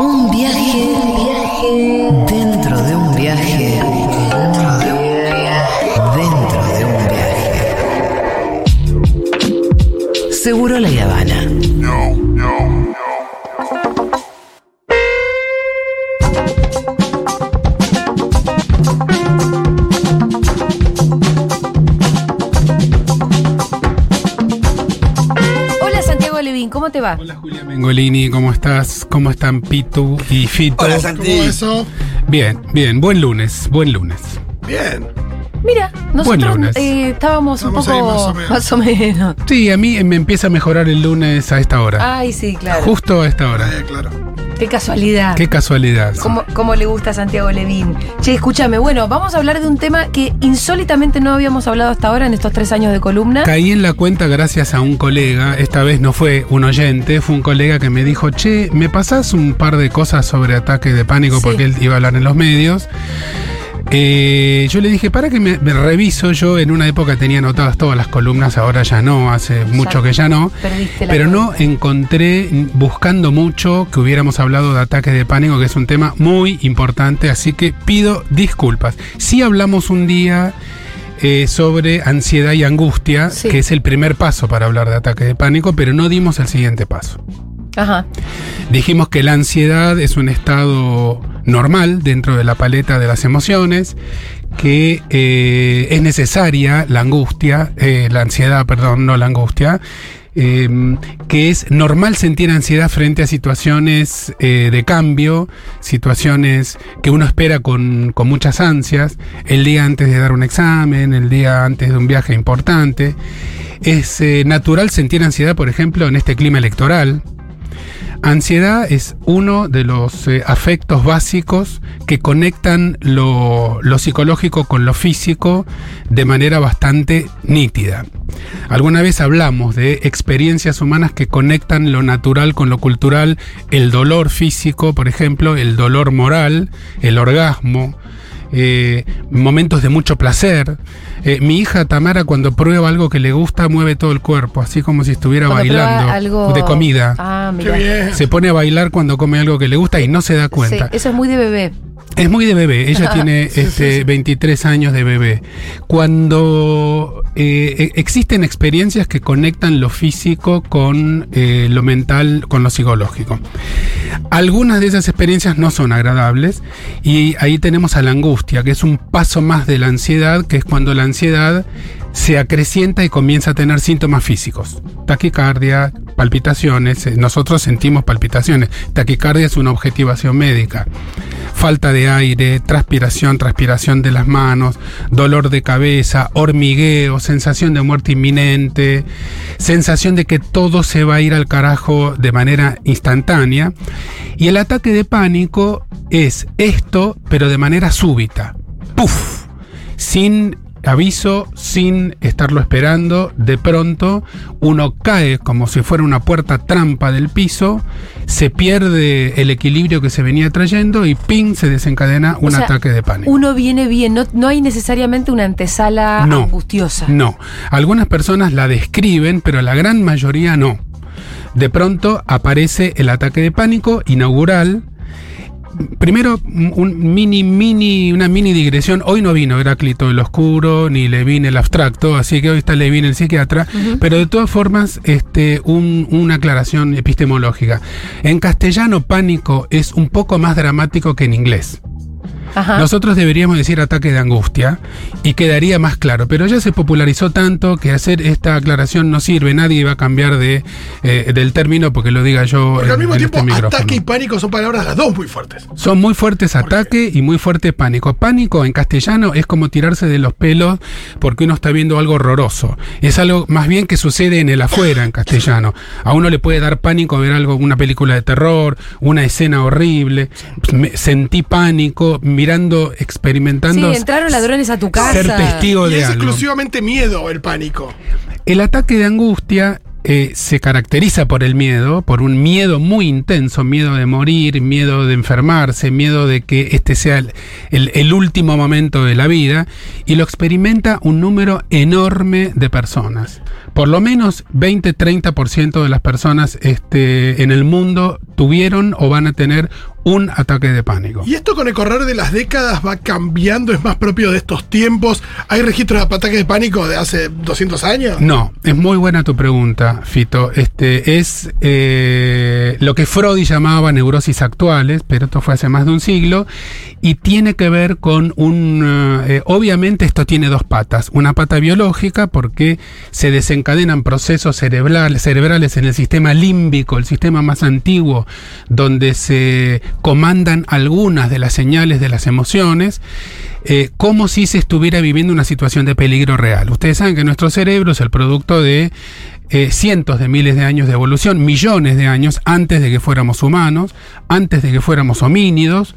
Un viaje, dentro de un viaje, dentro de un viaje, dentro de un viaje. Seguro la Habana. Hola Santiago Levín, ¿cómo te va? Hola Mengolini, ¿cómo estás? ¿Cómo están Pitu y Fito? Hola, Santi. ¿Cómo eso? Bien, bien, buen lunes, buen lunes. Bien. Mira, nosotros lunes. eh, estábamos un Vamos poco más o menos. más o menos. Sí, a mí me empieza a mejorar el lunes a esta hora. Ay, sí, claro. Justo a esta hora. Eh, claro. Qué casualidad. Qué casualidad. ¿Cómo, cómo le gusta a Santiago Levín? Che, escúchame, bueno, vamos a hablar de un tema que insólitamente no habíamos hablado hasta ahora en estos tres años de columna. Caí en la cuenta gracias a un colega, esta vez no fue un oyente, fue un colega que me dijo, che, ¿me pasás un par de cosas sobre ataque de pánico? Sí. Porque él iba a hablar en los medios. Eh, yo le dije, para que me, me reviso, yo en una época tenía anotadas todas las columnas, ahora ya no, hace mucho que ya no. Pero no encontré, buscando mucho, que hubiéramos hablado de ataques de pánico, que es un tema muy importante, así que pido disculpas. Sí hablamos un día eh, sobre ansiedad y angustia, Sí. que es el primer paso para hablar de ataques de pánico, pero no dimos el siguiente paso. Ajá. Dijimos que la ansiedad es un estado normal dentro de la paleta de las emociones, que eh, es necesaria la angustia, eh, la ansiedad, perdón, no la angustia, eh, que es normal sentir ansiedad frente a situaciones eh, de cambio, situaciones que uno espera con, con muchas ansias, el día antes de dar un examen, el día antes de un viaje importante. Es natural sentir ansiedad, por ejemplo, en este clima electoral. Ansiedad es uno de los eh, afectos básicos que conectan lo, lo psicológico con lo físico de manera bastante nítida. Alguna vez hablamos de experiencias humanas que conectan lo natural con lo cultural, el dolor físico, por ejemplo, el dolor moral, el orgasmo, eh, momentos de mucho placer. Eh, mi hija Tamara cuando prueba algo que le gusta mueve todo el cuerpo, así como si estuviera Cuando bailando algo de comida. Ah, mira. Se pone a bailar cuando come algo que le gusta y no se da Sí, cuenta. eso es muy de bebé. Es muy de bebé, ella tiene este, 23 años de bebé. Cuando eh, e- existen experiencias que conectan lo físico con eh, lo mental, con lo psicológico. Algunas de esas experiencias no son agradables y ahí tenemos a la angustia, que es un paso más de la ansiedad, que es cuando la ansiedad se acrecienta y comienza a tener síntomas físicos. Taquicardia, palpitaciones, eh, nosotros sentimos palpitaciones. Taquicardia es una objetivación médica. Falta de aire, transpiración, transpiración de las manos, dolor de cabeza, hormigueo, sensación de muerte inminente, sensación de que todo se va a ir al carajo de manera instantánea. Y el ataque de pánico es esto, pero de manera súbita. ¡Puf! Sin aviso, sin estarlo esperando, de pronto uno cae como si fuera una puerta trampa del piso, se pierde el equilibrio que se venía trayendo y ¡ping! se desencadena un O sea, ataque de pánico. Uno viene bien, no, no hay necesariamente una antesala No. angustiosa. No, algunas personas la describen, pero la gran mayoría no. De pronto aparece el ataque de pánico inaugural. Primero, un mini, mini, una mini digresión. Hoy no vino Heráclito el Oscuro, ni Levin el Abstracto, así que hoy está Levin el Psiquiatra. Pero de todas formas, este, un- una aclaración epistemológica. En castellano, pánico es un poco más dramático que en inglés. Ajá. Nosotros deberíamos decir ataque de angustia y quedaría más claro, pero ya se popularizó tanto que hacer esta aclaración no sirve, nadie va a cambiar de, eh, del término porque lo diga yo Porque al mismo en tiempo, este micrófono. ataque y pánico son palabras las dos muy fuertes. Son muy fuertes ataque y muy fuerte pánico. Pánico en castellano es como tirarse de los pelos porque uno está viendo algo horroroso. Es algo más bien que sucede en el afuera en castellano. A uno le puede dar pánico ver algo, una película de terror, una escena horrible. Me- sentí pánico mirando, Sí, experimentando. entraron ladrones a tu casa. ser testigo Y de es algo. exclusivamente miedo el pánico. El ataque de angustia eh, se caracteriza por el miedo, por un miedo muy intenso, miedo de morir, miedo de enfermarse, miedo de que este sea el, el- el último momento de la vida, y lo experimenta un número enorme de personas. por lo menos 20-30% de las personas este, en el mundo tuvieron o van a tener un ataque de pánico. ¿Y esto con el correr de las décadas va cambiando? ¿Es más propio de estos tiempos? ¿Hay registros de ataques de pánico de hace 200 años? No, es muy buena tu pregunta, Fito. Este es eh, lo que Freud llamaba neurosis actuales, pero esto fue hace más de un siglo, y tiene que ver con un... eh, obviamente esto tiene dos patas. Una pata biológica porque se desencadenan procesos cerebrales, cerebrales en el sistema límbico, el sistema más antiguo, donde se comandan algunas de las señales de las emociones, eh, como si se estuviera viviendo una situación de peligro real. Ustedes saben que nuestro cerebro es el producto de eh, cientos de miles de años de evolución, millones de años antes de que fuéramos humanos, antes de que fuéramos homínidos,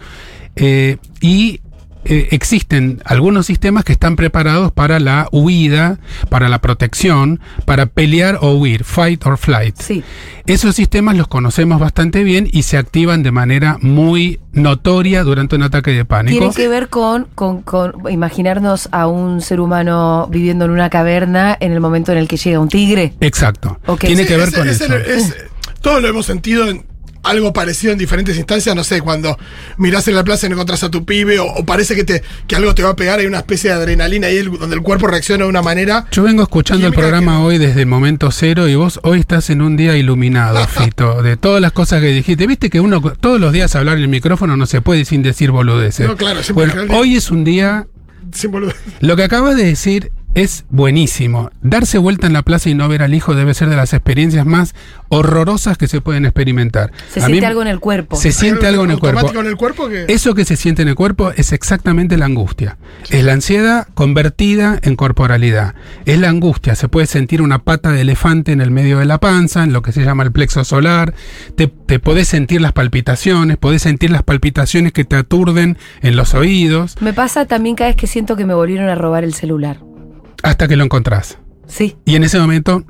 eh, y eh, existen algunos sistemas que están preparados para la huida, para la protección, para pelear o huir, fight or flight. Sí. Esos sistemas los conocemos bastante bien y se activan de manera muy notoria durante un ataque de pánico. Tiene que ver con, con, con imaginarnos a un ser humano viviendo en una caverna en el momento en el que llega un tigre. Exacto. Tiene Sí, que ver Es- con es eso. el- es- todos lo hemos sentido en algo parecido en diferentes instancias, no sé, cuando mirás en la plaza y no encontrás a tu pibe o, o parece que, te, que algo te va a pegar, hay una especie de adrenalina ahí el- donde el cuerpo reacciona de una manera. Yo vengo escuchando el programa que- hoy desde el momento cero y vos hoy estás en un día iluminado, Fito, de todas las cosas que dijiste. Viste que uno todos los días hablar en el micrófono no se puede sin decir boludeces. No, claro, bueno, hoy es un día sin boludez. Lo que acabas de decir es buenísimo. Darse vuelta en la plaza y no ver al hijo debe ser de las experiencias más horrorosas que se pueden experimentar. Se A mí siente algo en el cuerpo. Se siente algo en el cuerpo. automático en el cuerpo que. Eso que se siente en el cuerpo es exactamente la angustia. Es la ansiedad convertida en corporalidad. Es la angustia. Se puede sentir una pata de elefante en el medio de la panza, en lo que se llama el plexo solar. Te, te podés sentir las palpitaciones, podés sentir las palpitaciones que te aturden en los oídos, Me pasa también cada vez que siento que me volvieron a robar el celular. Hasta que lo encontrás. Sí. Y en ese momento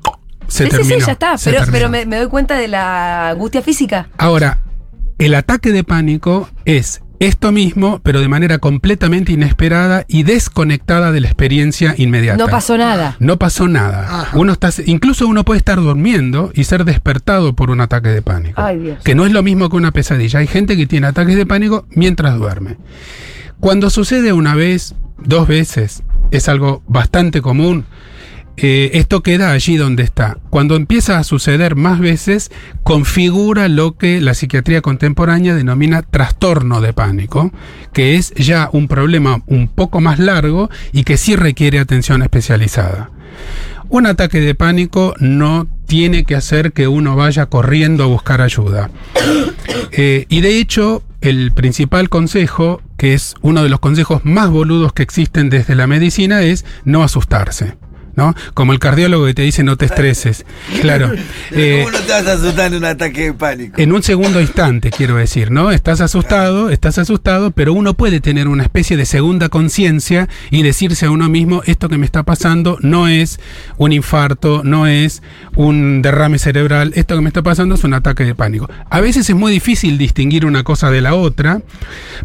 se sí, sí, terminó. sí, ya está. Pero, me, me doy cuenta de la angustia física. Ahora, el ataque de pánico es esto mismo, pero de manera completamente inesperada y desconectada de la experiencia inmediata. No pasó nada. No pasó nada. Ajá. Uno está, incluso uno puede estar durmiendo y ser despertado por un ataque de pánico. Ay, Dios. Que no es lo mismo que una pesadilla. Hay gente que tiene ataques de pánico mientras duerme. Cuando sucede una vez, dos veces, es algo bastante común. eh, esto queda allí donde está. Cuando empieza a suceder más veces, configura lo que la psiquiatría contemporánea denomina trastorno de pánico, que es ya un problema un poco más largo y que sí requiere atención especializada. Un ataque de pánico no tiene que hacer que uno vaya corriendo a buscar ayuda. Eh, y de hecho, el principal consejo, que es uno de los consejos más boludos que existen desde la medicina, es no asustarse. ¿No? Como el cardiólogo que te dice no te estreses. Claro. Eh, ¿Cómo no te vas a asustar en un ataque de pánico? en un segundo instante, quiero decir, ¿no? Estás asustado, estás asustado, pero uno puede tener una especie de segunda conciencia y decirse a uno mismo, esto que me está pasando no es un infarto, no es un derrame cerebral, esto que me está pasando es un ataque de pánico. A veces es muy difícil distinguir una cosa de la otra,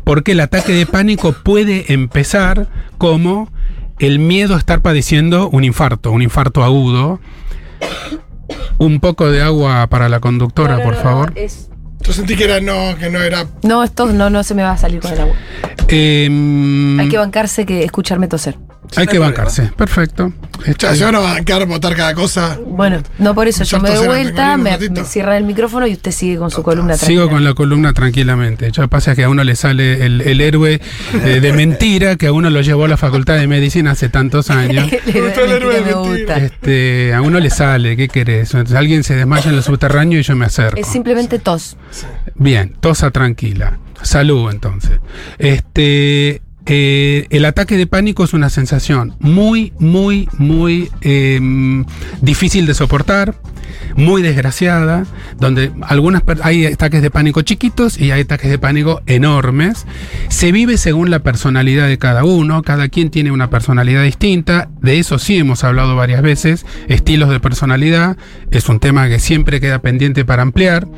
porque el ataque de pánico puede empezar como el miedo a estar padeciendo un infarto, un infarto agudo. Un poco de agua para la conductora, por favor. Es- Yo sentí que era no, que no era. No, esto no, no se me va a salir con el agua. Em, Hay que bancarse que escucharme toser. hay que bancarse. Perfecto. Ya, se van a bancar, botar cada cosa. Bueno, no por eso. Yo Yo me doy vuelta, me, cierran el micrófono y usted sigue con su columna Sigo tranquila. con la columna tranquilamente. Ya pasa que a uno le sale el, el héroe eh, de mentira que a uno lo llevó a la facultad de medicina hace tantos años. El héroe de mentira. Este, a uno le sale, ¿qué querés? Entonces, alguien se desmaya en el subterráneo y yo me acerco. Es simplemente tos. Bien, tosa tranquila. Salud entonces. Este, eh, el ataque de pánico es una sensación muy, muy, muy em, difícil de soportar, muy desgraciada, donde algunas hay ataques de pánico chiquitos y hay ataques de pánico enormes. Se vive según la personalidad de cada uno, cada quien tiene una personalidad distinta, de eso sí hemos hablado varias veces, estilos de personalidad, es un tema que siempre queda pendiente para ampliar.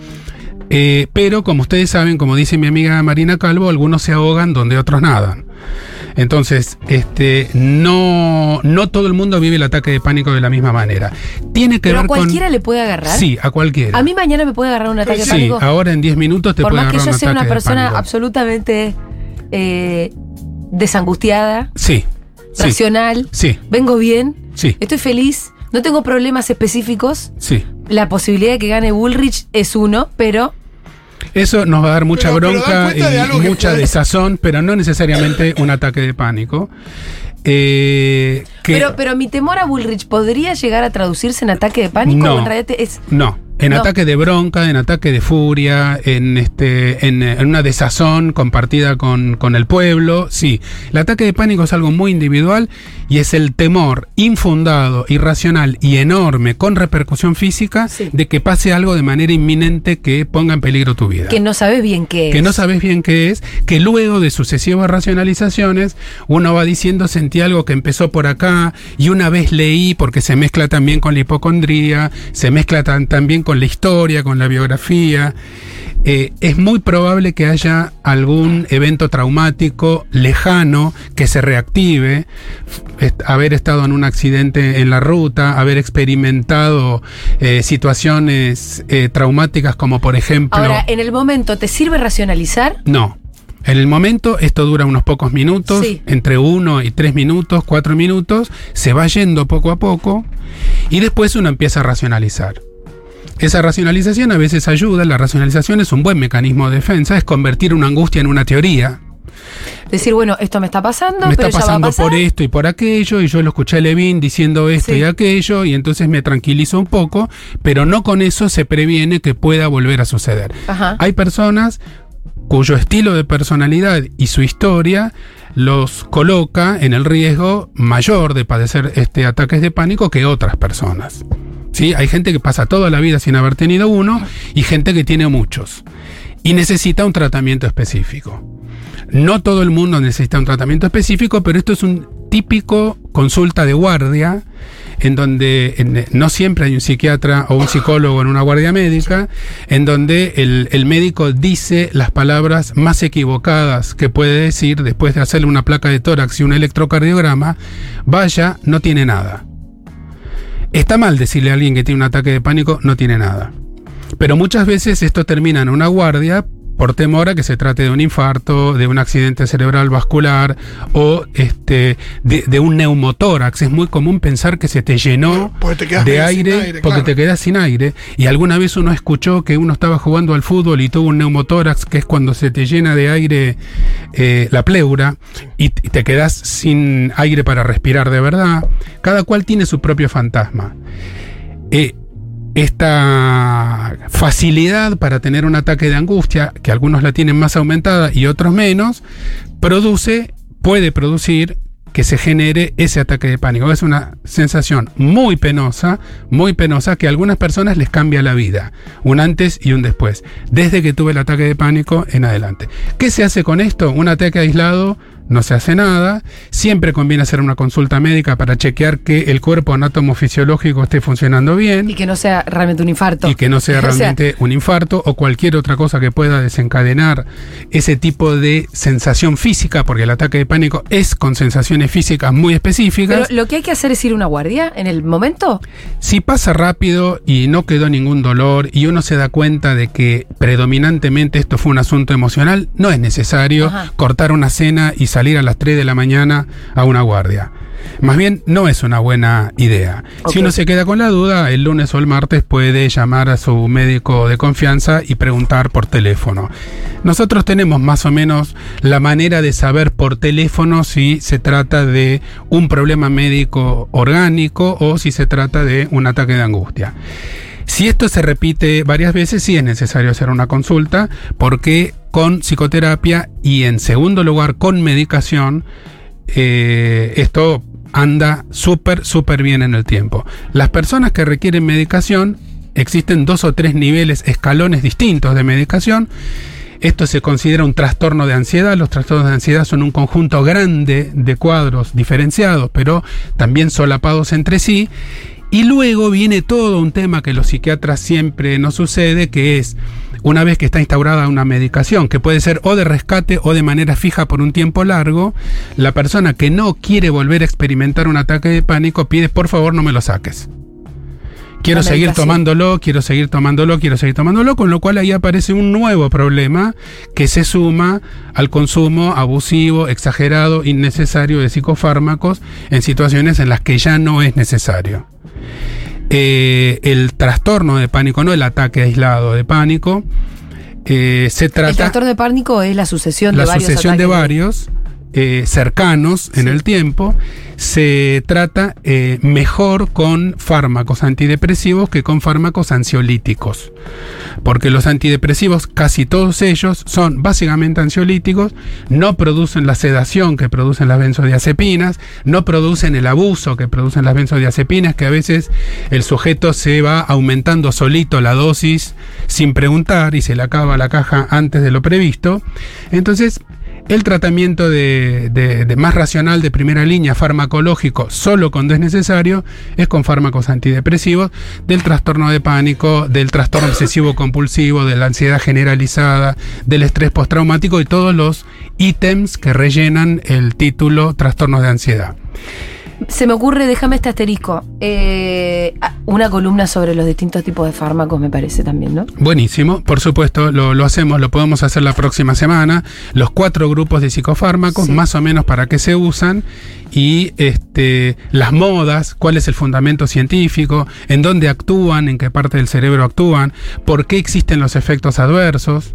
Eh, pero como ustedes saben, como dice mi amiga Marina Calvo, algunos se ahogan donde otros nadan. Entonces, este, no, no todo el mundo vive el ataque de pánico de la misma manera. Tiene que Pero a con. cualquiera le puede agarrar. Sí, a cualquiera. A mí mañana me puede agarrar un ataque de sí, pánico. ahora en 10 minutos te Por puede más que agarrar yo sea una de persona absolutamente eh, desangustiada, Sí. Sí. racional, Sí. vengo bien, Sí. estoy feliz, no tengo problemas específicos. Sí. La posibilidad de que gane Bullrich es uno, pero Eso nos va a dar mucha Pero- bronca y mucha puede- desazón, pero no necesariamente un ataque de pánico. Eh, que- pero, pero mi temor a Bullrich podría llegar a traducirse en ataque de pánico No. en realidad es No, en No. ataque de bronca, en ataque de furia, en este, en, en una desazón compartida con, con el pueblo. Sí, el ataque de pánico es algo muy individual y es el temor infundado, irracional y enorme con repercusión física Sí. de que pase algo de manera inminente que ponga en peligro tu vida. que no sabes bien qué es. que no sabes bien qué es, que luego de sucesivas racionalizaciones uno va diciendo sentí algo que empezó por acá y una vez leí porque se mezcla también con la hipocondría, se mezcla tan- también con la historia, con la biografía. Eh, es muy probable que haya algún evento traumático lejano que se reactive, haber estado en un accidente en la ruta, haber experimentado eh, situaciones eh, traumáticas como por ejemplo... Ahora, en el momento, ¿te sirve racionalizar? No. En el momento, esto dura unos pocos minutos, Sí. entre uno y tres minutos, cuatro minutos, se va yendo poco a poco y después uno empieza a racionalizar. Esa racionalización a veces ayuda, la racionalización es un buen mecanismo de defensa, es convertir una angustia en una teoría. Decir, bueno, esto me está pasando, me pero está ya va a pasando pasar. por esto y por aquello, y yo lo escuché a Levin diciendo esto Sí. y aquello, y entonces me tranquilizo un poco, pero no con eso se previene que pueda volver a suceder. Ajá. Hay personas cuyo estilo de personalidad y su historia los coloca en el riesgo mayor de padecer este ataques de pánico que otras personas. ¿Sí? Hay gente que pasa toda la vida sin haber tenido uno y gente que tiene muchos y necesita un tratamiento específico. No todo el mundo necesita un tratamiento específico, pero esto es un típico consulta de guardia, en donde en- no siempre hay un psiquiatra o un psicólogo en una guardia médica, en donde el médico dice las palabras más equivocadas que puede decir después de hacerle una placa de tórax y un electrocardiograma, vaya, no tiene nada. Está mal decirle a alguien que tiene un ataque de pánico, no tiene nada. Pero muchas veces esto termina en una guardia por temor a que se trate de un infarto, de un accidente cerebral vascular o este, de, de un neumotórax. Es muy común pensar que se te llenó Porque te de aire, aire, porque claro. te quedas sin aire. Y alguna vez uno escuchó que uno estaba jugando al fútbol y tuvo un neumotórax, que es cuando se te llena de aire eh, la pleura y, y te quedas sin aire para respirar de verdad. Cada cual tiene su propio fantasma. Eh, esta facilidad para tener un ataque de angustia, que algunos la tienen más aumentada y otros menos, produce, puede producir que se genere ese ataque de pánico. Es una sensación muy penosa, muy penosa, que a algunas personas les cambia la vida, un antes y un después, desde que tuve el ataque de pánico en adelante. ¿Qué se hace con esto? Un ataque aislado no se hace nada. Siempre conviene hacer una consulta médica para chequear que el cuerpo anátomo-fisiológico esté funcionando bien Y que no sea realmente un infarto. y que no sea O sea, realmente un infarto o cualquier otra cosa que pueda desencadenar ese tipo de sensación física, porque el ataque de pánico es con sensaciones físicas muy Pero específicas. lo que hay que hacer es ir a una guardia en el momento. Si pasa rápido y no quedó ningún dolor y uno se da cuenta de que predominantemente esto fue un asunto emocional, no es necesario Ajá. cortar una cena y salir a las 3 de la mañana a una guardia. Más bien, no es una buena idea. Si uno se queda con la duda, el lunes o el martes puede llamar a su médico de confianza y preguntar por teléfono. Nosotros tenemos más o menos la manera de saber por teléfono si se trata de un problema médico orgánico o si se trata de un ataque de angustia. Si esto se repite varias veces, sí es necesario hacer una consulta, porque con psicoterapia y en segundo lugar con medicación, eh, esto anda súper, súper bien en el tiempo. Las personas que requieren medicación, existen dos o tres niveles, escalones distintos de medicación. Esto se considera un trastorno de ansiedad. Los trastornos de ansiedad son un conjunto grande de cuadros diferenciados, pero también solapados entre sí. Y luego viene todo un tema que los psiquiatras siempre nos sucede, que es una vez que está instaurada una medicación, que puede ser o de rescate o de manera fija por un tiempo largo, la persona que no quiere volver a experimentar un ataque de pánico pide por favor no me lo saques. Quiero seguir tomándolo, quiero seguir tomándolo, quiero seguir tomándolo, con lo cual ahí aparece un nuevo problema que se suma al consumo abusivo, exagerado, innecesario de psicofármacos en situaciones en las que ya no es necesario. Eh, el trastorno de pánico, no el ataque aislado de pánico, eh, se trata El trastorno de pánico es la sucesión la de varios sucesión de varios eh, cercanos en el tiempo se trata eh, mejor con fármacos antidepresivos que con fármacos ansiolíticos. Porque los antidepresivos casi todos ellos son básicamente ansiolíticos no producen la sedación que producen las benzodiazepinas no producen el abuso que producen las benzodiazepinas que a veces el sujeto se va aumentando solito la dosis sin preguntar y se le acaba la caja antes de lo previsto. Entonces el tratamiento de, de- de más racional de primera línea farmacológico solo cuando es necesario es con fármacos antidepresivos del trastorno de pánico, del trastorno obsesivo compulsivo, de la ansiedad generalizada, del estrés postraumático y todos los ítems que rellenan el título trastornos de ansiedad. Se me ocurre, déjame este asterisco, eh, una columna sobre los distintos tipos de fármacos me parece también, ¿no? Buenísimo, por supuesto, lo, lo hacemos, lo podemos hacer la próxima semana. Los cuatro grupos de psicofármacos, Sí. más o menos para qué se usan, y este, las modas, cuál es el fundamento científico, en dónde actúan, en qué parte del cerebro actúan, por qué existen los efectos adversos.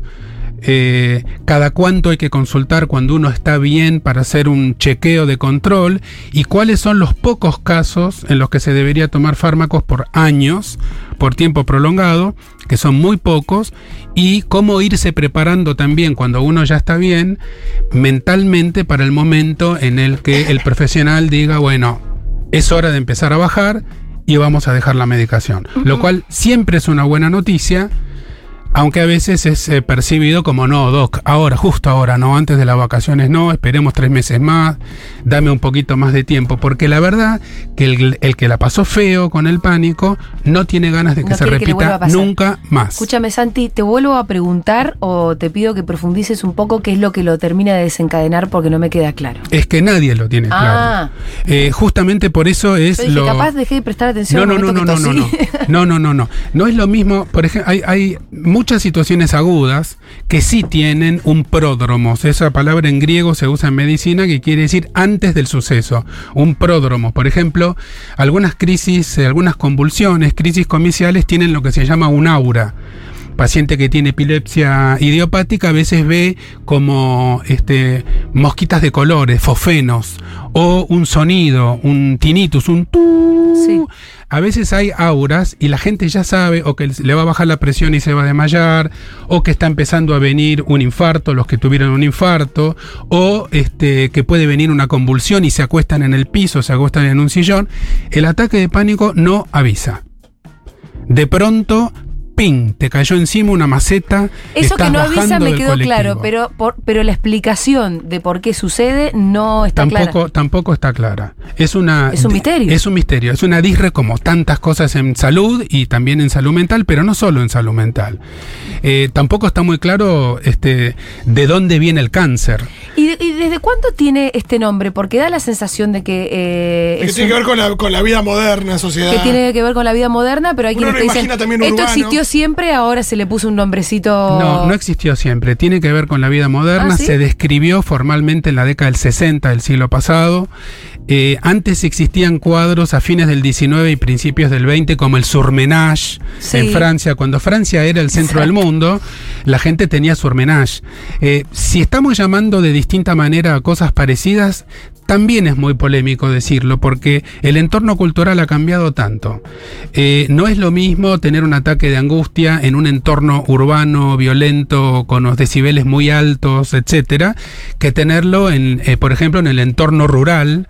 Eh, cada cuánto hay que consultar cuando uno está bien para hacer un chequeo de control y cuáles son los pocos casos en los que se debería tomar fármacos por años, por tiempo prolongado, que son muy pocos, y cómo irse preparando también cuando uno ya está bien mentalmente para el momento en el que el profesional diga, bueno, es hora de empezar a bajar y vamos a dejar la medicación. Lo cual siempre es una buena noticia. Aunque a veces es eh, percibido como no, Doc, ahora, justo ahora, no, antes de las vacaciones no, esperemos tres meses más, dame un poquito más de tiempo, porque la verdad que el, el que la pasó feo con el pánico no tiene ganas de que No se que repita nunca más. Escúchame, Santi, te vuelvo a preguntar o te pido que profundices un poco qué es lo que lo termina de desencadenar porque no me queda claro. Es que nadie lo tiene Ah. claro. Eh, justamente por eso es Yo dije, lo... capaz dejé de prestar atención. No, no, no, no, no, no, no. No, no, no, no. No es lo mismo. Por ejemplo, hay, hay muchas situaciones agudas que sí tienen un pródromo. Esa palabra en griego se usa en medicina que quiere decir antes del suceso. Un pródromo. Por ejemplo, algunas crisis, eh, algunas convulsiones, crisis comiciales tienen lo que se llama un aura paciente que tiene epilepsia idiopática a veces ve como este, mosquitas de colores, fofenos, o un sonido, un tinnitus, un. Sí. A veces hay auras y la gente ya sabe o que le va a bajar la presión y se va a desmayar, o que está empezando a venir un infarto, los que tuvieron un infarto, o este, que puede venir una convulsión y se acuestan en el piso, se acuestan en un sillón. El ataque de pánico no avisa. De pronto, ¡ping! Te cayó encima una maceta. Eso que no avisa me del quedó colectivo. claro, pero, por- pero la explicación de por qué sucede no está Tampoco, clara. tampoco está clara. Es una. Es un misterio. Es un misterio. Es una disre como tantas cosas en salud y también en salud mental, pero no solo en salud mental. Eh, tampoco está muy claro este, de dónde viene el cáncer. ¿Y, de- y desde cuándo tiene este nombre? Porque da la sensación de que, eh, Que tiene que ver con la, con la vida moderna, sociedad. que tiene que ver con la vida moderna, pero hay Uno quienes te dicen, también esto urbano". Existió siempre, ahora se le puso un nombrecito... No, no existió siempre. Tiene que ver con la vida moderna. Ah, ¿sí? Se describió formalmente en la década del 60 del siglo pasado. Eh, antes existían cuadros a fines del 19 y principios del 20 como el surmenage Sí. en Francia. Cuando Francia era el centro del mundo, la gente tenía surmenage. Eh, si estamos llamando de distinta manera a cosas parecidas, también es muy polémico decirlo, porque el entorno cultural ha cambiado tanto. Eh, no es lo mismo tener un ataque de angustia en un entorno urbano, violento, con los decibeles muy altos, etcétera, que tenerlo, en, eh, por ejemplo, en el entorno rural,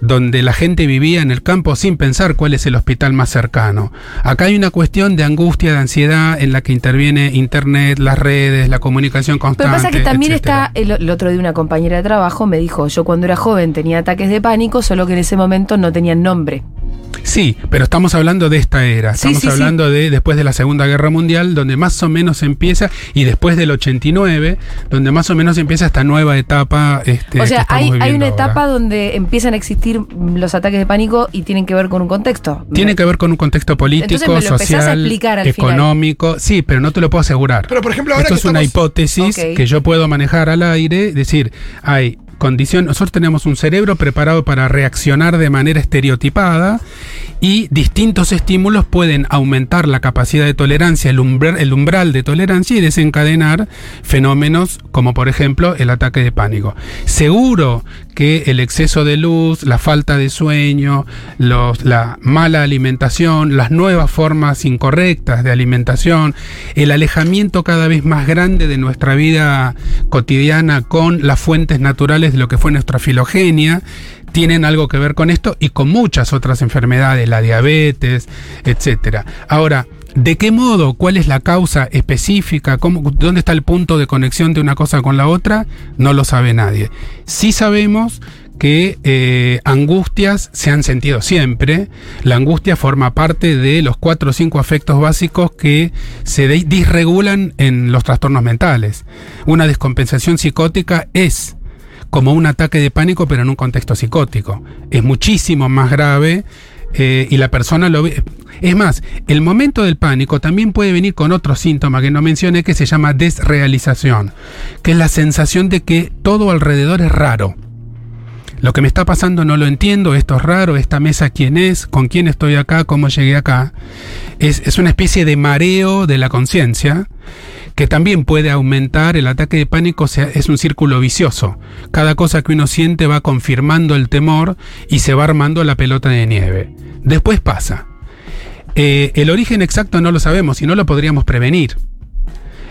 donde la gente vivía en el campo sin pensar cuál es el hospital más cercano. Acá hay una cuestión de angustia, de ansiedad, en la que interviene Internet, las redes, la comunicación Pero constante. pasa que también etcétera. está, el, el otro día una compañera de trabajo me dijo, yo cuando era joven tenía ataques de pánico, solo que en ese momento no tenían nombre. Sí, pero estamos hablando de esta era. Sí, Estamos sí, sí. hablando de después de la Segunda Guerra Mundial, donde más o menos empieza, y después del 89, donde más o menos empieza esta nueva etapa. Este, o sea, hay, una ahora. etapa donde empiezan a existir los ataques de pánico y tienen que ver con un contexto. Tiene que ver con un contexto político, Entonces me lo empezás a social, explicar al final. económico. Sí, pero no te lo puedo asegurar. Pero por ejemplo, ahora Esto que es una hipótesis que yo puedo manejar al aire, decir, hay condición, nosotros tenemos un cerebro preparado para reaccionar de manera estereotipada y distintos estímulos pueden aumentar la capacidad de tolerancia, el el umbral de tolerancia y desencadenar fenómenos como por ejemplo el ataque de pánico. Seguro que el exceso de luz, la falta de sueño, los- la mala alimentación, las nuevas formas incorrectas de alimentación, el alejamiento cada vez más grande de nuestra vida cotidiana con las fuentes naturales de lo que fue nuestra filogenia, tienen algo que ver con esto y con muchas otras enfermedades, la diabetes, etcétera. Ahora, ¿de qué modo? ¿Cuál es la causa específica? ¿Cómo, ¿Dónde está el punto de conexión de una cosa con la otra? No lo sabe nadie. Sí sabemos que eh, angustias se han sentido siempre. La angustia forma parte de los cuatro o cinco afectos básicos que se disregulan en los trastornos mentales. Una descompensación psicótica es como un ataque de pánico, pero en un contexto psicótico. Es muchísimo más grave eh, y la persona lo ve. Es más, el momento del pánico también puede venir con otro síntoma que no mencioné que se llama desrealización, que es la sensación de que todo alrededor es raro. Lo que me está pasando no lo entiendo, esto es raro, esta mesa quién es, con quién estoy acá, cómo llegué acá. Es, es una especie de mareo de la conciencia que también puede aumentar el ataque de pánico, es un círculo vicioso. Cada cosa que uno siente va confirmando el temor y se va armando la pelota de nieve. Después pasa. Eh, el origen exacto no lo sabemos y no lo podríamos prevenir.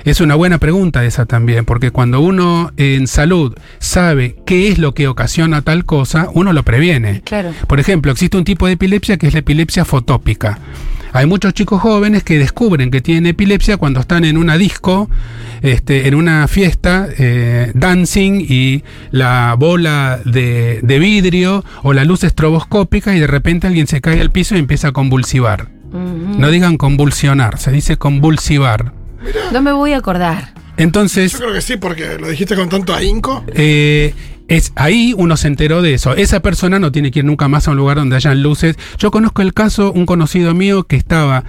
Es una buena pregunta esa también, porque cuando uno en salud sabe qué es lo que ocasiona tal cosa, uno lo previene. Claro. Por ejemplo, existe un tipo de epilepsia que es la epilepsia fotópica. Hay muchos chicos jóvenes que descubren que tienen epilepsia cuando están en una disco, este, en una fiesta, eh, dancing y la bola de, de vidrio o la luz estroboscópica y de repente alguien se cae al piso y empieza a convulsivar. No digan convulsionar, se dice convulsivar. No me voy a acordar. Entonces, Yo creo que sí, porque lo dijiste con tanto ahínco. eh, es, ahí uno se enteró de eso. Esa persona no tiene que ir nunca más a un lugar donde hayan luces. Yo conozco el caso, un conocido mío que estaba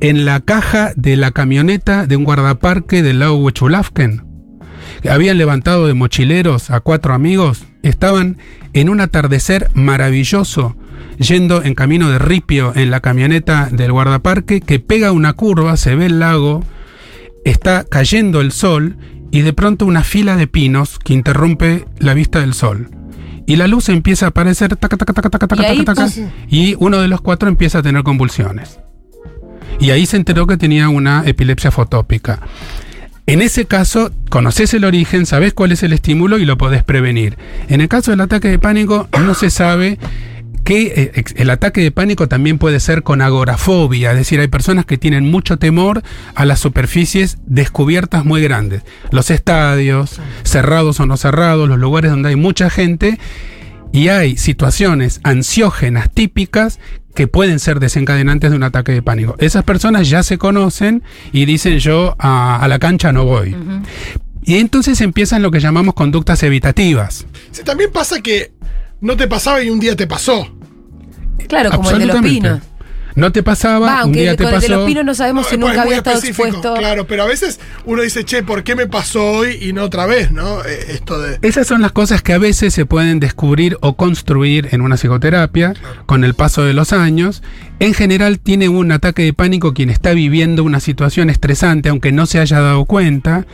en la caja de la camioneta de un guardaparque del lago Huechulafken. Habían levantado de mochileros a cuatro amigos. Estaban en un atardecer maravilloso, yendo en camino de ripio en la camioneta del guardaparque, que pega una curva, se ve el lago, está cayendo el sol y de pronto una fila de pinos que interrumpe la vista del sol. Y la luz empieza a aparecer taca, taca, taca, taca, taca, Y ahí, taca, taca, pum. y uno de los cuatro empieza a tener convulsiones. Y ahí se enteró que tenía una epilepsia fotópica. En ese caso, conoces el origen, sabes cuál es el estímulo y lo podés prevenir. En el caso del ataque de pánico, no se sabe que eh, el ataque de pánico también puede ser con agorafobia, es decir, hay personas que tienen mucho temor a las superficies descubiertas muy grandes. Los estadios, cerrados o no cerrados, los lugares donde hay mucha gente, y hay situaciones ansiógenas típicas que pueden ser desencadenantes de un ataque de pánico. Esas personas ya se conocen y dicen yo a, a la cancha no voy. Y entonces empiezan lo que llamamos conductas evitativas. Sí, también pasa que no te pasaba y un día te pasó. Claro, como el de los pinos. No te pasaba, Va, un aunque día te con el de los pinos no sabemos si No, nunca es muy había estado específico, expuesto. Claro, pero a veces uno dice, che, ¿por qué me pasó hoy y no otra vez, no? Eh, Esto de. Esas son las cosas que a veces se pueden descubrir o construir en una psicoterapia con el paso de los años. En general tiene un ataque de pánico quien está viviendo una situación estresante, aunque no se haya dado cuenta.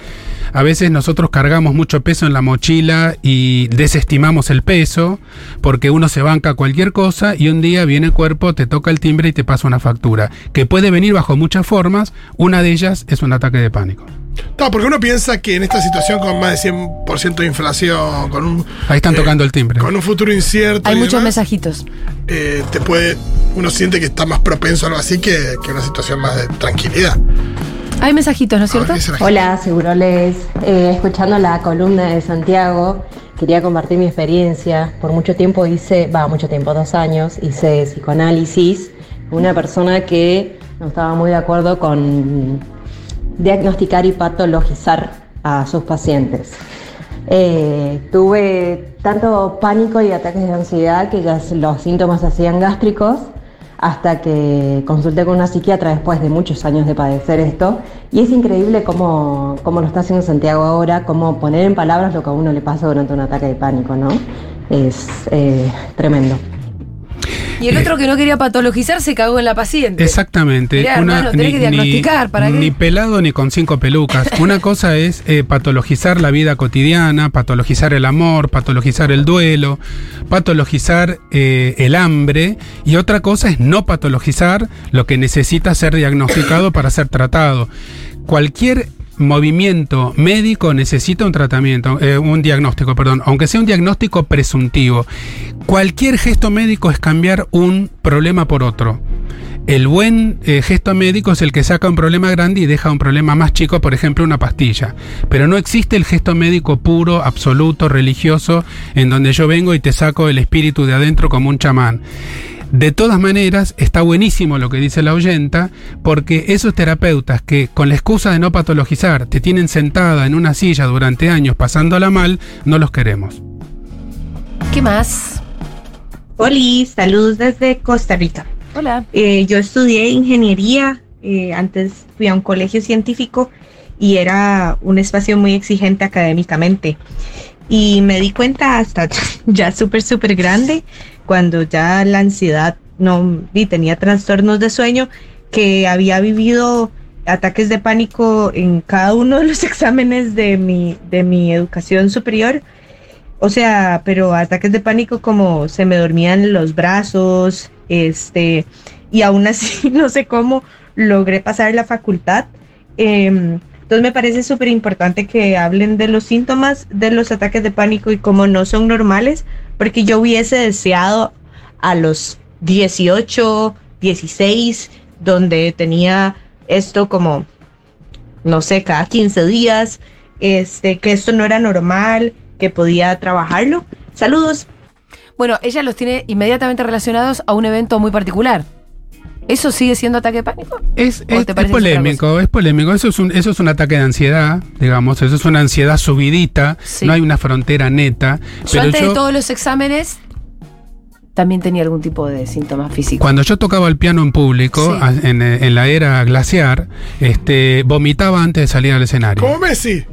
A veces nosotros cargamos mucho peso en la mochila y desestimamos el peso porque uno se banca cualquier cosa y un día viene el cuerpo, te toca el timbre y te pasa una factura, que puede venir bajo muchas formas. Una de ellas es un ataque de pánico. No, porque uno piensa que en esta situación con más de 100% de inflación, con un. Ahí están eh, tocando el timbre. Con un futuro incierto. Hay y muchos demás, mensajitos. eh, te puede. Uno siente que está más propenso a algo así que, que una situación más de tranquilidad. Hay mensajitos, ¿no es ver, cierto? Hola, Seguroles. Eh, escuchando la columna de Santiago, quería compartir mi experiencia. Por mucho tiempo hice, va, mucho tiempo, dos años, hice psicoanálisis. Una persona que no estaba muy de acuerdo con diagnosticar y patologizar a sus pacientes. Eh, tuve tanto pánico y ataques de ansiedad que ya los síntomas se hacían gástricos hasta que consulté con una psiquiatra después de muchos años de padecer esto. Y es increíble cómo, cómo lo está haciendo Santiago ahora, cómo poner en palabras lo que a uno le pasa durante un ataque de pánico, ¿no? Es eh, tremendo. Y el otro que no quería patologizar se cagó en la paciente. Exactamente. Mirá, hermano, tenés que diagnosticar, ¿para qué? ni pelado ni con cinco pelucas. Una cosa es eh, patologizar la vida cotidiana, patologizar el amor, patologizar el duelo, patologizar eh, el hambre. Y otra cosa es no patologizar lo que necesita ser diagnosticado para ser tratado. Cualquier movimiento médico necesita un tratamiento, eh, un diagnóstico, perdón, aunque sea un diagnóstico presuntivo. Cualquier gesto médico es cambiar un problema por otro. El buen eh, gesto médico es el que saca un problema grande y deja un problema más chico, por ejemplo, una pastilla. Pero no existe el gesto médico puro, absoluto, religioso, en donde yo vengo y te saco el espíritu de adentro como un chamán. De todas maneras, está buenísimo lo que dice la oyenta, porque esos terapeutas que con la excusa de no patologizar te tienen sentada en una silla durante años pasándola mal, no los queremos. ¿Qué más? Hola, saludos desde Costa Rica. Hola. Eh, yo estudié ingeniería, eh, antes fui a un colegio científico y era un espacio muy exigente académicamente. Y me di cuenta hasta ya súper, súper grande, cuando ya la ansiedad no y tenía trastornos de sueño, que había vivido ataques de pánico en cada uno de los exámenes de mi, de mi educación superior. O sea, pero ataques de pánico como se me dormían los brazos, este, y aún así no sé cómo logré pasar la facultad. Em, entonces me parece súper importante que hablen de los síntomas de los ataques de pánico y cómo no son normales, porque yo hubiese deseado a los 18, 16, donde tenía esto como, no sé, cada 15 días, este, que esto no era normal, que podía trabajarlo. Saludos. Bueno, ella los tiene inmediatamente relacionados a un evento muy particular. ¿Eso sigue siendo ataque de pánico? Es, ¿O es- te es parece que es otra polémico, es polémico. Eso es, un, eso es un ataque de ansiedad, digamos, eso es una ansiedad subidita, Sí. no hay una frontera neta. Yo Pero antes yo, de todos los exámenes también tenía algún tipo de síntomas físicos. cuando yo tocaba el piano en público, Sí. en, en la era glaciar, este, vomitaba antes de salir al escenario. Como Messi.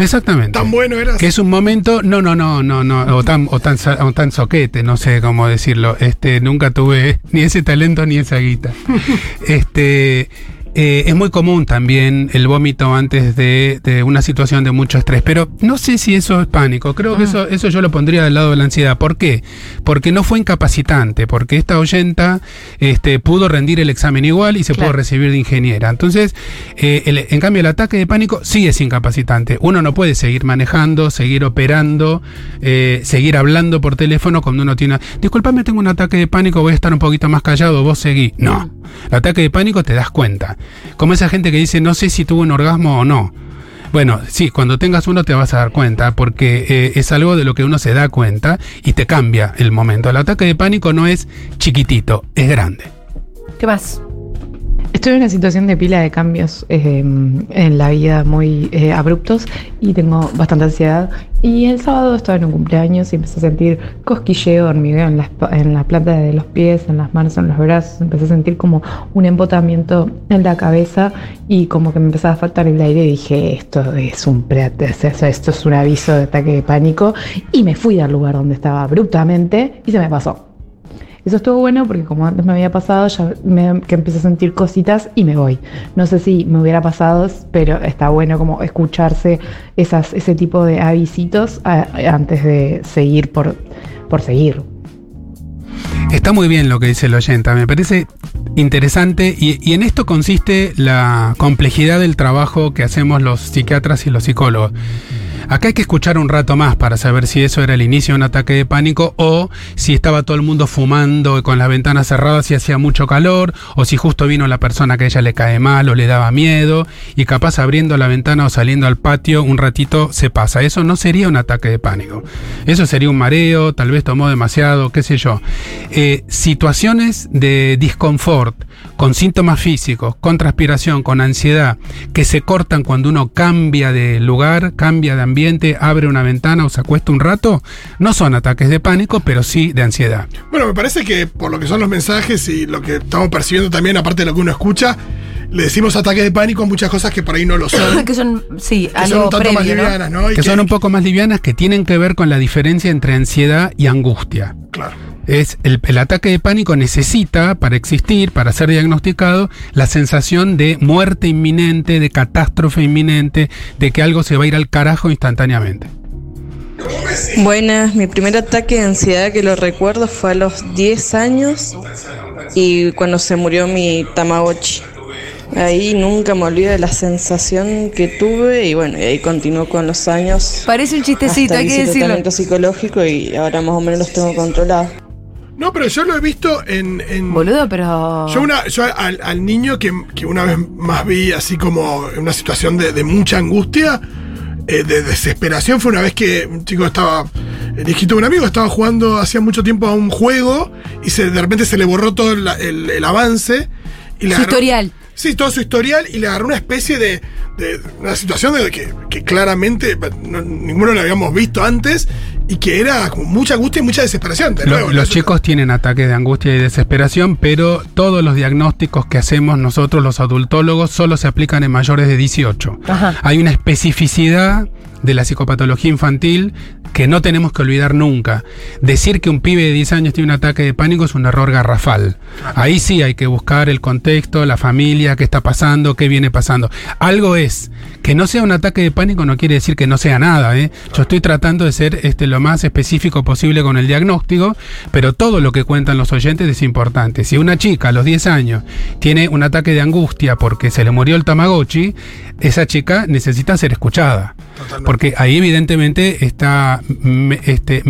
Exactamente. Tan bueno eras. Que es un momento, no, no, no, no, no, o tan, o tan, o tan soquete, no sé cómo decirlo. Este, nunca tuve ni ese talento ni esa guita. este, eh, es muy común también el vómito antes de, de una situación de mucho estrés, pero no sé si eso es pánico. Creo que eso, eso yo lo pondría del lado de la ansiedad. ¿Por qué? Porque no fue incapacitante, porque esta oyenta este, pudo rendir el examen igual y se Claro. pudo recibir de ingeniera. Entonces, eh, el- en cambio, el ataque de pánico sí es incapacitante. Uno no puede seguir manejando, seguir operando, eh, seguir hablando por teléfono cuando uno tiene. Disculpame, tengo un ataque de pánico, voy a estar un poquito más callado, vos seguí. No. El ataque de pánico te das cuenta. Como esa gente que dice, no sé si tuvo un orgasmo o no. Bueno, sí, cuando tengas uno te vas a dar cuenta, porque eh, es algo de lo que uno se da cuenta y te cambia el momento. El ataque de pánico no es chiquitito, es grande. ¿Qué más? Estoy en una situación de pila de cambios eh, en la vida muy eh, abruptos y tengo bastante ansiedad. Y el sábado estaba en un cumpleaños y empecé a sentir cosquilleo, hormigueo en la, en la planta de los pies, en las manos, en los brazos. Empecé a sentir como un embotamiento en la cabeza y como que me empezaba a faltar el aire. Y dije, esto es un esto es un aviso de ataque de pánico. Y me fui al lugar donde estaba abruptamente y se me pasó. Eso estuvo bueno porque como antes me había pasado, ya me, que empecé a sentir cositas y me voy. No sé si me hubiera pasado, pero está bueno como escucharse esas, ese tipo de avisitos antes de seguir por, por seguir. Está muy bien lo que dice el oyenta, me parece interesante y, y en esto consiste la complejidad del trabajo que hacemos los psiquiatras y los psicólogos. Acá hay que escuchar un rato más para saber si eso era el inicio de un ataque de pánico o si estaba todo el mundo fumando con las ventanas cerradas y hacía mucho calor o si justo vino la persona que a ella le cae mal o le daba miedo y capaz abriendo la ventana o saliendo al patio un ratito se pasa. Eso no sería un ataque de pánico. Eso sería un mareo, tal vez tomó demasiado, qué sé yo. Eh, situaciones de disconfort con síntomas físicos, con transpiración, con ansiedad, que se cortan cuando uno cambia de lugar, cambia de ambiente, abre una ventana o se acuesta un rato, no son ataques de pánico, pero sí de ansiedad. Bueno, me parece que por lo que son los mensajes y lo que estamos percibiendo también, aparte de lo que uno escucha, le decimos ataque de pánico a muchas cosas que por ahí no lo son. que son, sí, que son algo un tanto más livianas, ¿no? Que son un poco más livianas, que tienen que ver con la diferencia entre ansiedad y angustia. Claro. Es el, el ataque de pánico necesita, para existir, para ser diagnosticado, la sensación de muerte inminente, de catástrofe inminente, de que algo se va a ir al carajo instantáneamente. Buenas, mi primer ataque de ansiedad que lo recuerdo fue a los 10 años y cuando se murió mi Tamagotchi. Ahí nunca me olvido de la sensación que tuve y bueno, y ahí continuó con los años. Parece un chistecito, hasta hay que decirlo. tratamiento psicológico y ahora más o menos los tengo controlados. No, pero yo lo he visto en. en- Boludo, pero. Yo, una, yo al, al niño que, que una vez más vi así como en una situación de, de mucha angustia, eh, de desesperación, fue una vez que un chico estaba, el hijito de un amigo, estaba jugando hacía mucho tiempo a un juego y se, de repente se le borró todo el, el- el avance. Y le Su agarró- historial. Sí, todo su historial y le agarró una especie de, de una situación de que, que claramente no- ninguno lo habíamos visto antes y que era como mucha angustia y mucha desesperación. De Lo- nuevo, ¿no? los Eso- chicos tienen ataques de angustia y desesperación, pero todos los diagnósticos que hacemos nosotros, los adultólogos, solo se aplican en mayores de 18. Ajá. Hay una especificidad de la psicopatología infantil que no tenemos que olvidar nunca. Decir que un pibe de 10 años tiene un ataque de pánico es un error garrafal. Ahí sí hay que buscar el contexto, la familia, qué está pasando, qué viene pasando. Algo es. Que no sea un ataque de pánico no quiere decir que no sea nada. ¿eh? Yo estoy tratando de ser este, lo más específico posible con el diagnóstico, pero todo lo que cuentan los oyentes es importante. Si una chica a los 10 años tiene un ataque de angustia porque se le murió el Tamagotchi, esa chica necesita ser escuchada. Porque ahí evidentemente está este,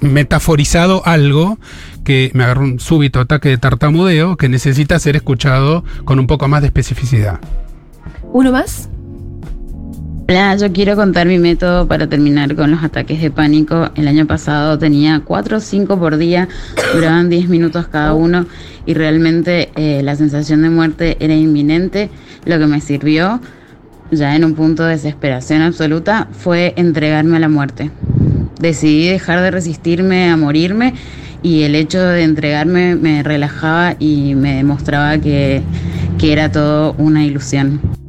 metaforizado algo que me agarró un súbito ataque de tartamudeo que necesita ser escuchado con un poco más de especificidad. ¿Uno más? Hola, yo quiero contar mi método para terminar con los ataques de pánico. El año pasado tenía 4 o 5 por día, duraban 10 minutos cada uno y realmente eh, la sensación de muerte era inminente. Lo que me sirvió, ya en un punto de desesperación absoluta, fue entregarme a la muerte. Decidí dejar de resistirme a morirme y el hecho de entregarme me relajaba y me demostraba que, que era todo una ilusión.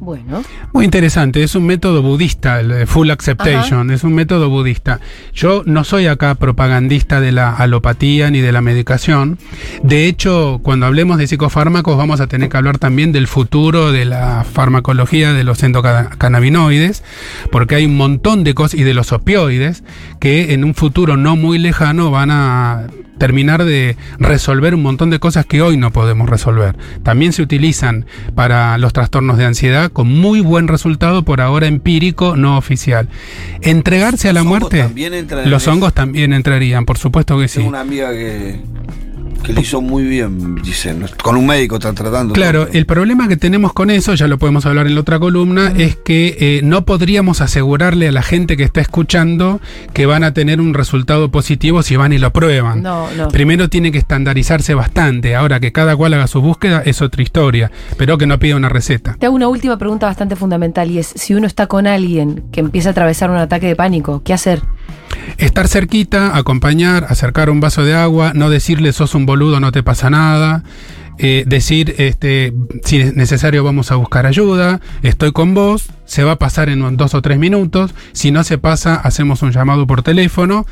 Bueno. Muy interesante, es un método budista, el de full acceptation, es un método budista. Yo no soy acá propagandista de la alopatía ni de la medicación. De hecho, cuando hablemos de psicofármacos vamos a tener que hablar también del futuro de la farmacología de los endocannabinoides, porque hay un montón de cosas, y de los opioides, que en un futuro no muy lejano van a terminar de resolver un montón de cosas que hoy no podemos resolver. También se utilizan para los trastornos de ansiedad con muy buen resultado por ahora empírico, no oficial. Entregarse a la muerte, los hongos también entrarían, por supuesto que sí. Tengo una amiga que, que lo hizo muy bien, dicen. Con un médico están tratando. Claro, el problema que tenemos con eso, ya lo podemos hablar en la otra columna, es que eh, no podríamos asegurarle a la gente que está escuchando que van a tener un resultado positivo si van y lo prueban. No, no. Primero tiene que estandarizarse bastante, ahora que cada cual haga su búsqueda es otra historia, pero que no pida una receta. Te hago una última pregunta bastante fundamental y es, si uno está con alguien que empieza a atravesar un ataque de pánico, ¿qué hacer? Estar cerquita, acompañar, acercar un vaso de agua, no decirle sos un boludo, no te pasa nada. eh, decir, este, si es necesario vamos a buscar ayuda, estoy con vos, se va a pasar en dos o tres minutos, si no se pasa hacemos un llamado por teléfono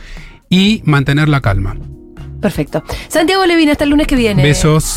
y mantener la calma. Perfecto. Santiago Levin, hasta el lunes que viene. Besos.